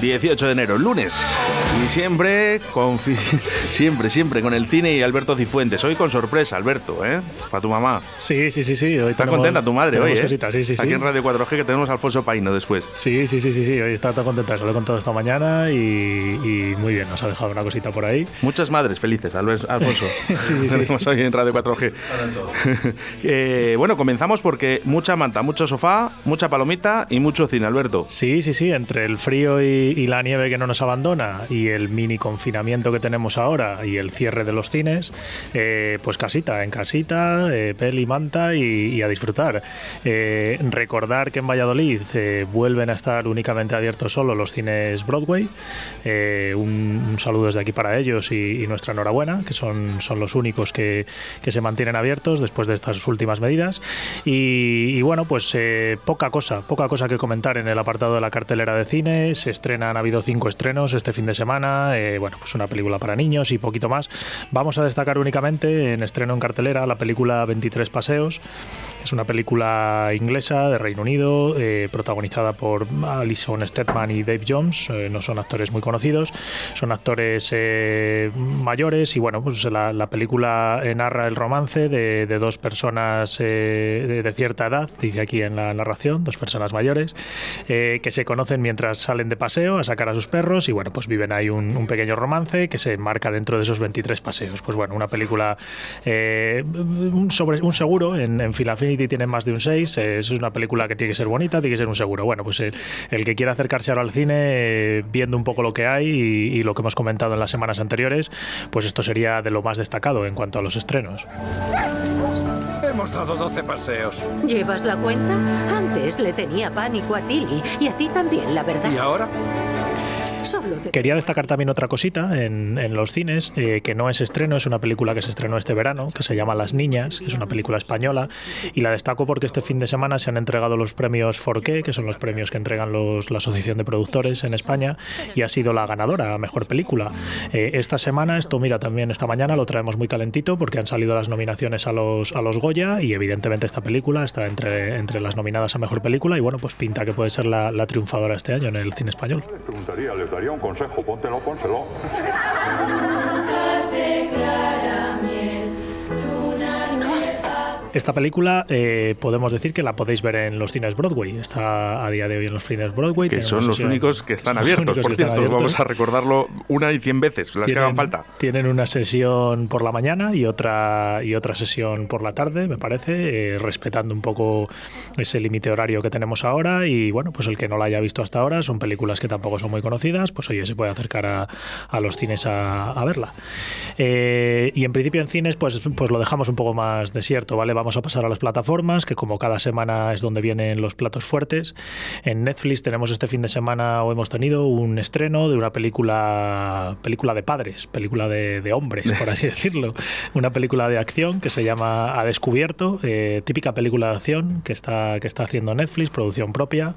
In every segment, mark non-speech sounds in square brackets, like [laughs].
18 de enero, lunes. Y siempre, con, [laughs] siempre, siempre con el cine y Alberto Cifuentes. Hoy con sorpresa, Alberto, ¿eh? Para tu mamá. Sí, sí, sí, sí. Hoy está contenta tu madre hoy, ¿eh? sí, sí, Aquí en Radio 4G que tenemos a Alfonso Paino después. Sí, sí, sí, sí, sí. Hoy está contenta. Se lo he contado esta mañana y, muy bien. Nos ha dejado una cosita por ahí. Muchas madres felices, [laughs] Alfonso. sí, sí, sí. Tenemos hoy en Radio 4G. [laughs] eh, bueno, comenzamos porque mucha manta, mucho sofá, mucha palomita y mucho cine, Alberto. Sí, sí, sí. Entre el frío y y, la nieve que no nos abandona y el mini confinamiento que tenemos ahora y el cierre de los cines, eh, pues casita, en casita, eh, peli, manta y, a disfrutar. Eh, recordar que en Valladolid vuelven a estar únicamente abiertos solo los cines Broadway. Un, saludo desde aquí para ellos y, nuestra enhorabuena, que son, son los únicos que, que, se mantienen abiertos después de estas últimas medidas. Y, y bueno, pues poca cosa, poca cosa que comentar en el apartado de la cartelera de cine. Se estrena han habido cinco estrenos este fin de semana, eh, bueno, pues una película para niños y poquito más. Vamos a destacar únicamente en estreno en cartelera la película 23 Paseos. Es una película inglesa de Reino Unido, eh, protagonizada por Alison Steadman y Dave Jones. Eh, no son actores muy conocidos, son actores mayores y bueno, pues la, película narra el romance de, dos personas de, de, cierta edad, dice aquí en la narración, dos personas mayores, que se conocen mientras salen de paseo a sacar a sus perros y bueno, pues viven ahí un, pequeño romance que se enmarca dentro de esos 23 paseos. Pues bueno, una película eh, un, sobre, un seguro, en, en Phil Affinity tiene más de un 6, eh, es una película que tiene que ser bonita, tiene que ser un seguro. Bueno, pues el, que quiera acercarse ahora al cine eh, viendo un poco lo que hay y, lo que hemos comentado en las semanas anteriores, pues esto sería de lo más destacado en cuanto a los estrenos. Hemos dado 12 paseos. ¿Llevas la cuenta? Antes le tenía pánico a Tilly y a ti también, la verdad. ¿Y ahora? Quería destacar también otra cosita en, los cines, eh, que no es estreno, es una película que se estrenó este verano, que se llama Las Niñas, es una película española, y la destaco porque este fin de semana se han entregado los premios Forqué, que son los premios que entregan los, la Asociación de Productores en España, y ha sido la ganadora a Mejor Película. Eh, esta semana, esto mira también esta mañana, lo traemos muy calentito porque han salido las nominaciones a los, a los Goya, y evidentemente esta película está entre, entre las nominadas a Mejor Película, y bueno, pues pinta que puede ser la, la triunfadora este año en el cine español daría un consejo, póntelo, pónselo. Esta película eh, podemos decir que la podéis ver en los cines Broadway. Está a día de hoy en los cines Broadway. Que son los únicos que están [laughs] abiertos, por cierto. Vamos a recordarlo una y cien veces, las que hagan falta. Tienen una sesión por la mañana y otra, y otra sesión por la tarde, me parece, eh, respetando un poco ese límite horario que tenemos ahora. Y bueno, pues el que no la haya visto hasta ahora, son películas que tampoco son muy conocidas, pues oye, se puede acercar a, a los cines a, a verla. Eh, y en principio en cines, pues, pues lo dejamos un poco más desierto, ¿vale? Vamos a pasar a las plataformas, que como cada semana es donde vienen los platos fuertes. En Netflix tenemos este fin de semana o hemos tenido un estreno de una película, película de padres, película de, hombres, por así [laughs] decirlo. Una película de acción que se llama A Descubierto, eh, típica película de acción que está, que está haciendo Netflix, producción propia.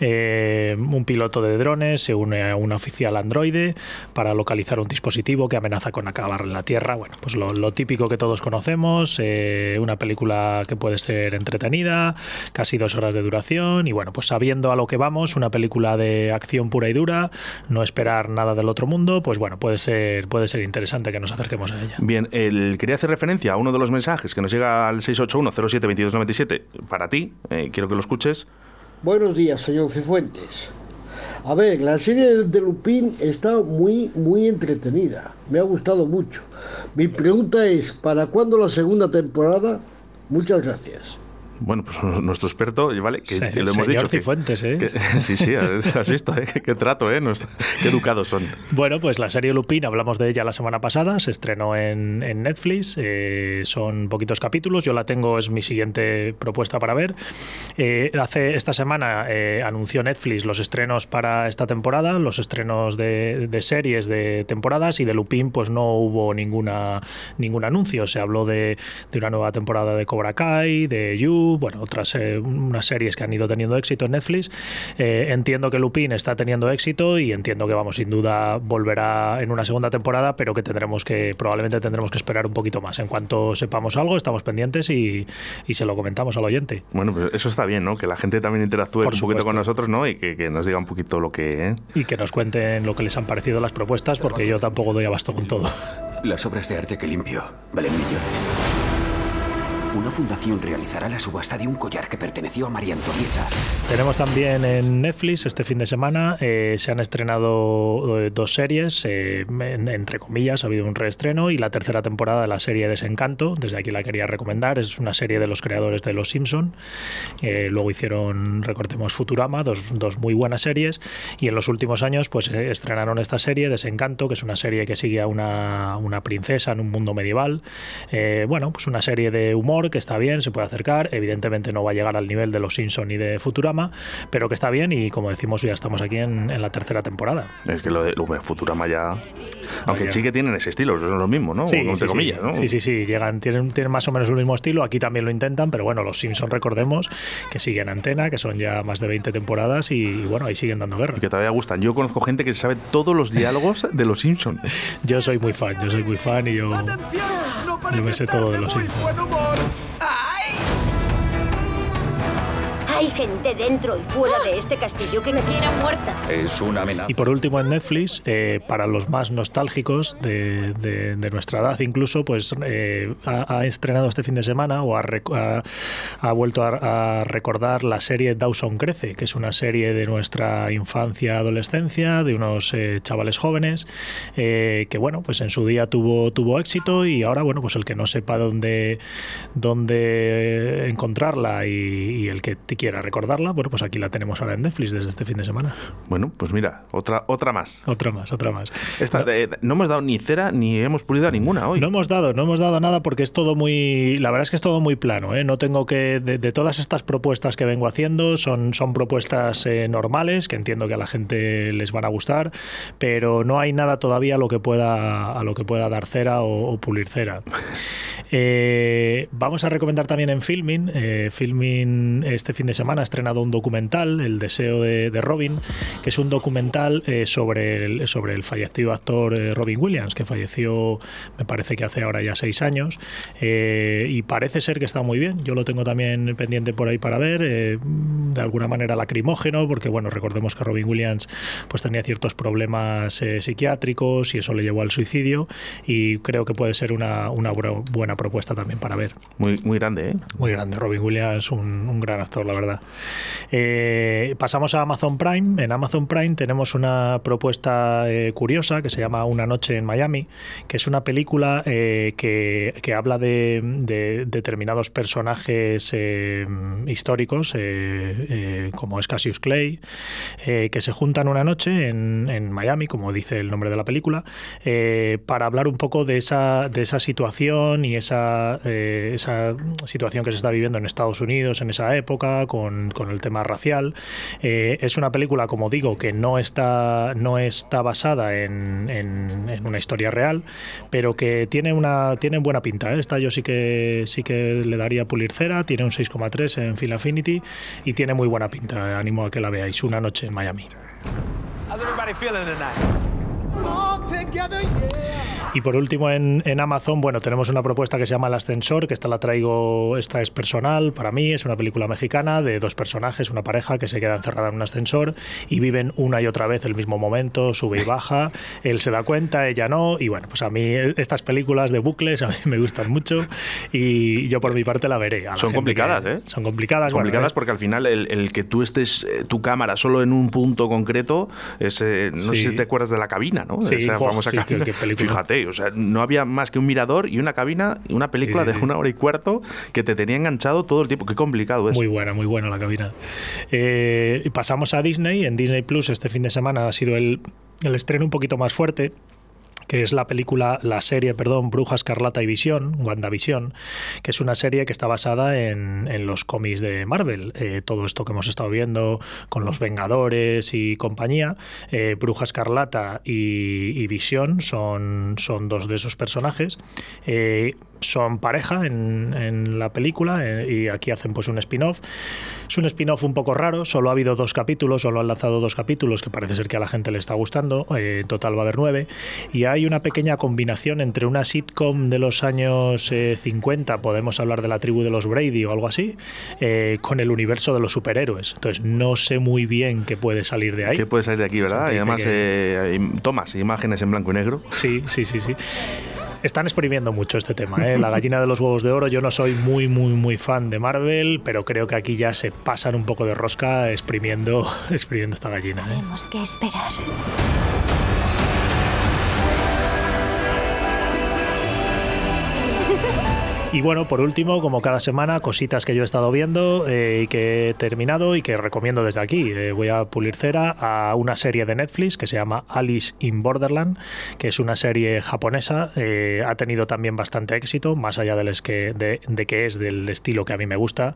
Eh, un piloto de drones se une a un oficial androide para localizar un dispositivo que amenaza con acabar en la Tierra. Bueno, pues lo, típico que todos conocemos, eh, una película película que puede ser entretenida, casi dos horas de duración y bueno, pues sabiendo a lo que vamos, una película de acción pura y dura, no esperar nada del otro mundo, pues bueno, puede ser, puede ser interesante que nos acerquemos a ella. Bien, el, quería hacer referencia a uno de los mensajes que nos llega al 681-07-2297 para ti, eh, quiero que lo escuches. Buenos días, señor Cifuentes. A ver, la serie de Lupin está muy, muy entretenida. Me ha gustado mucho. Mi pregunta es, ¿para cuándo la segunda temporada? Muchas gracias. Bueno, pues [laughs] nuestro experto, ¿vale? Que, que lo hemos señor dicho. que- Cifuentes, ¿eh? que- [laughs] sí, sí, [laughs] has visto, ¿eh? Qué, qué trato, ¿eh? Nos- qué educados son. Bueno, pues la serie Lupin, hablamos de ella la semana pasada, se estrenó en, en Netflix, eh, son poquitos capítulos, yo la tengo, es mi siguiente propuesta para ver. Eh, hace esta semana eh, anunció Netflix los estrenos para esta temporada, los estrenos de, de series de temporadas y de Lupin pues no hubo ninguna ningún anuncio, se habló de, de una nueva temporada de Cobra Kai, de You, bueno, otras eh, unas series que han ido teniendo éxito en Netflix. Eh, entiendo que Lupin está teniendo éxito y entiendo que vamos sin duda volverá en una segunda temporada, pero que tendremos que probablemente tendremos que esperar un poquito más. En cuanto sepamos algo, estamos pendientes y, y se lo comentamos al oyente. Bueno, pues eso está bien, ¿no? Que la gente también interactúe Por un poquito supuesto. con nosotros, ¿no? Y que, que nos diga un poquito lo que... ¿eh? Y que nos cuenten lo que les han parecido las propuestas, porque yo tampoco doy abasto con todo. Las obras de arte que limpio valen millones. Una fundación realizará la subasta de un collar que perteneció a María Antonieta. Tenemos también en Netflix este fin de semana, eh, se han estrenado eh, dos series, eh, en- entre comillas, ha habido un reestreno y la tercera temporada de la serie Desencanto, desde aquí la quería recomendar, es una serie de los creadores de Los Simpson, Eh, luego hicieron, recordemos, Futurama, dos, dos muy buenas series y en los últimos años pues eh, estrenaron esta serie Desencanto, que es una serie que sigue a una, una princesa en un mundo medieval, bueno, pues una serie de humor que está bien, se puede acercar, evidentemente no va a llegar al nivel de Los Simpson ni de Futurama, pero que está bien y como decimos ya estamos aquí en, la tercera temporada. Es que lo de Futurama ya... Aunque sí que tienen ese estilo, eso es lo mismo, ¿no? Sí, Entre sí, sí. comillas, ¿no? Sí, sí, sí, llegan, tienen, tienen más o menos el mismo estilo, aquí también lo intentan, pero bueno, los Simpsons recordemos que siguen antena, que son ya más de 20 temporadas y, y bueno, ahí siguen dando guerra. Y que todavía gustan. Yo conozco gente que sabe todos los diálogos de los Simpsons. Yo soy muy fan, yo soy muy fan y yo, yo me sé todo de los Simpsons. Hay gente dentro y fuera de este castillo que me quiera muerta. Es una amenaza. Y por último en Netflix, eh, para los más nostálgicos de, de- de nuestra edad incluso, pues eh, ha, ha estrenado este fin de semana o ha, ha- ha vuelto a, a recordar la serie Dawson Crece, que es una serie de nuestra infancia, adolescencia, de unos eh, chavales jóvenes, eh, que bueno, pues en su día tuvo, tuvo éxito y ahora, bueno, pues el que no sepa dónde, dónde encontrarla y, y el que te quiera recordarla, bueno, pues aquí la tenemos ahora en Netflix desde este fin de semana. Bueno, pues mira, otra, otra más. Otra más, otra más. Esta, eh, no hemos dado ni cera ni hemos pulido a ninguna hoy. No hemos dado, no hemos dado nada porque es todo muy, la verdad es que es todo muy plano. ¿eh? No tengo que, de, de todas estas propuestas que vengo haciendo, son, son propuestas eh, normales que entiendo que a la gente les van a gustar, pero no hay nada todavía a lo que pueda, a lo que pueda dar cera o, o pulir cera. [laughs] Eh, vamos a recomendar también en Filmin. eh, Filmin este fin de semana ha estrenado un documental, El deseo de, de Robin, que es un documental eh, sobre, el, sobre el fallecido actor eh, Robin Williams, que falleció, me parece que hace ahora ya seis años, eh, y parece ser que está muy bien. Yo lo tengo también pendiente por ahí para ver, eh, de alguna manera lacrimógeno, porque bueno, recordemos que Robin Williams pues tenía ciertos problemas eh, psiquiátricos y eso le llevó al suicidio, y creo que puede ser una, una buena propuesta también para ver. Muy, muy grande, ¿eh? Muy grande, Robin Williams, un, un gran actor, la verdad. Eh, pasamos a Amazon Prime. En Amazon Prime tenemos una propuesta eh, curiosa que se llama Una noche en Miami, que es una película eh, que, habla de, de determinados personajes históricos, como es Cassius Clay, que se juntan una noche en, Miami, como dice el nombre de la película, para hablar un poco de esa, de situación y esa, esa situación que se está viviendo en Estados Unidos en esa época con, con el tema racial. Eh, es una película, como digo, que no está, no está basada en, en- en una historia real, pero que tiene una tiene buena pinta. ¿eh? Esta yo sí que sí que le daría pulir cera, tiene un 6,3 en Film Affinity y tiene muy buena pinta. Animo a que la veáis. Una noche en Miami. How's everybody feeling tonight? All together, yeah. Y por último en, en Amazon, bueno, tenemos una propuesta que se llama El Ascensor, que esta la traigo, esta es personal para mí, es una película mexicana de dos personajes, una pareja que se queda encerrada en un ascensor y viven una y otra vez el mismo momento, sube y baja, [laughs] él se da cuenta, ella no, y bueno, pues a mí estas películas de bucles a mí me gustan mucho y yo por mi parte la veré. La Son complicadas, que- ¿eh? Son complicadas, complicadas eh, porque al final el, el que tú estés eh, tu cámara solo en un punto concreto es eh, no sé si te acuerdas de la cabina no Sí, esa famosa sí, cabina fíjate o sea, no había más que un mirador y una cabina y una película Sí, de una hora y cuarto que te tenía enganchado todo el tiempo. Qué complicado es. Muy buena, muy buena la cabina. Eh, pasamos a Disney. En Disney Plus este fin de semana ha sido el, el estreno un poquito más fuerte que es la película, la serie, perdón, Bruja Escarlata y Visión, WandaVision, que es una serie que está basada en, en los cómics de Marvel. Eh, todo esto que hemos estado viendo con los Vengadores y compañía. Eh, Bruja Escarlata y, Visión son, son dos de esos personajes. Eh, son pareja en, la película y aquí hacen pues un spin-off. Es un spin-off un poco raro, solo ha habido dos capítulos, solo han lanzado dos capítulos que parece ser que a la gente le está gustando, en total va a haber nueve, y hay una pequeña combinación entre una sitcom de los años eh, 50, podemos hablar de la tribu de los Brady o algo así, eh, con el universo de los superhéroes. Entonces no sé muy bien qué puede salir de ahí. ¿Qué puede salir de aquí, verdad? Y además, que- eh, hay- tomas imágenes en blanco y negro. Sí, sí, sí, sí. Están exprimiendo mucho este tema, ¿eh? la gallina de los huevos de oro. Yo no soy muy, muy, muy fan de Marvel, pero creo que aquí ya se pasan un poco de rosca exprimiendo, [laughs] exprimiendo esta gallina. ¿eh? Tenemos que esperar. Y bueno, por último, como cada semana, cositas que yo he estado viendo eh, y que he terminado y que recomiendo desde aquí. Eh, voy a pulir cera a una serie de Netflix que se llama Alice in Borderland, que es una serie japonesa. eh, ha tenido también bastante éxito, más allá del que, de, que es del estilo que a mí me gusta,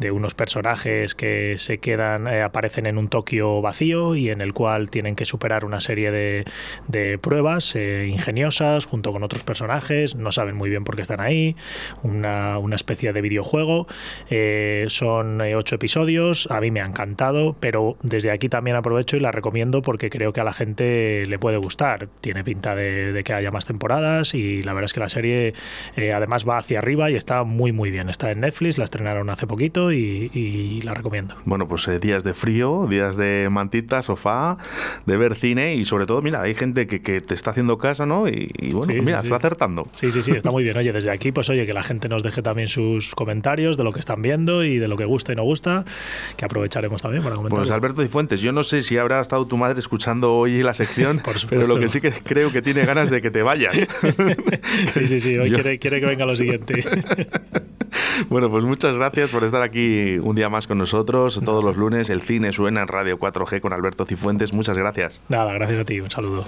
de unos personajes que se quedan, aparecen en un Tokio vacío y en el cual tienen que superar una serie de, de pruebas ingeniosas junto con otros personajes, no saben muy bien por qué están ahí, una, una especie de videojuego. Eh, son eh, ocho episodios, a mí me ha encantado, pero desde aquí también aprovecho y la recomiendo porque creo que a la gente le puede gustar. Tiene pinta de, de que haya más temporadas y la verdad es que la serie eh, además va hacia arriba y está muy muy bien. Está en Netflix, la estrenaron hace poquito y, y la recomiendo. Bueno, pues eh, días de frío, días de mantita, sofá, de ver cine y sobre todo, mira, hay gente que, que te está haciendo caso, ¿no? Y, y bueno, Sí, pues mira, sí, está sí. acertando. Sí, sí, sí, está muy bien. Oye, desde aquí, pues oye, que la gente nos deje también sus comentarios de lo que están viendo y de lo que gusta y no gusta, que aprovecharemos también para comentar. Pues Alberto Cifuentes, yo no sé si habrá estado tu madre escuchando hoy la sección, [laughs] pero lo que sí que creo que tiene ganas de que te vayas. [laughs] sí, sí, sí, hoy Yo- quiere, quiere que venga lo siguiente. [laughs] Bueno, pues muchas gracias por estar aquí un día más con nosotros. Todos los lunes el cine suena en Radio 4G con Alberto Cifuentes. Muchas gracias. Nada, gracias a ti, un saludo.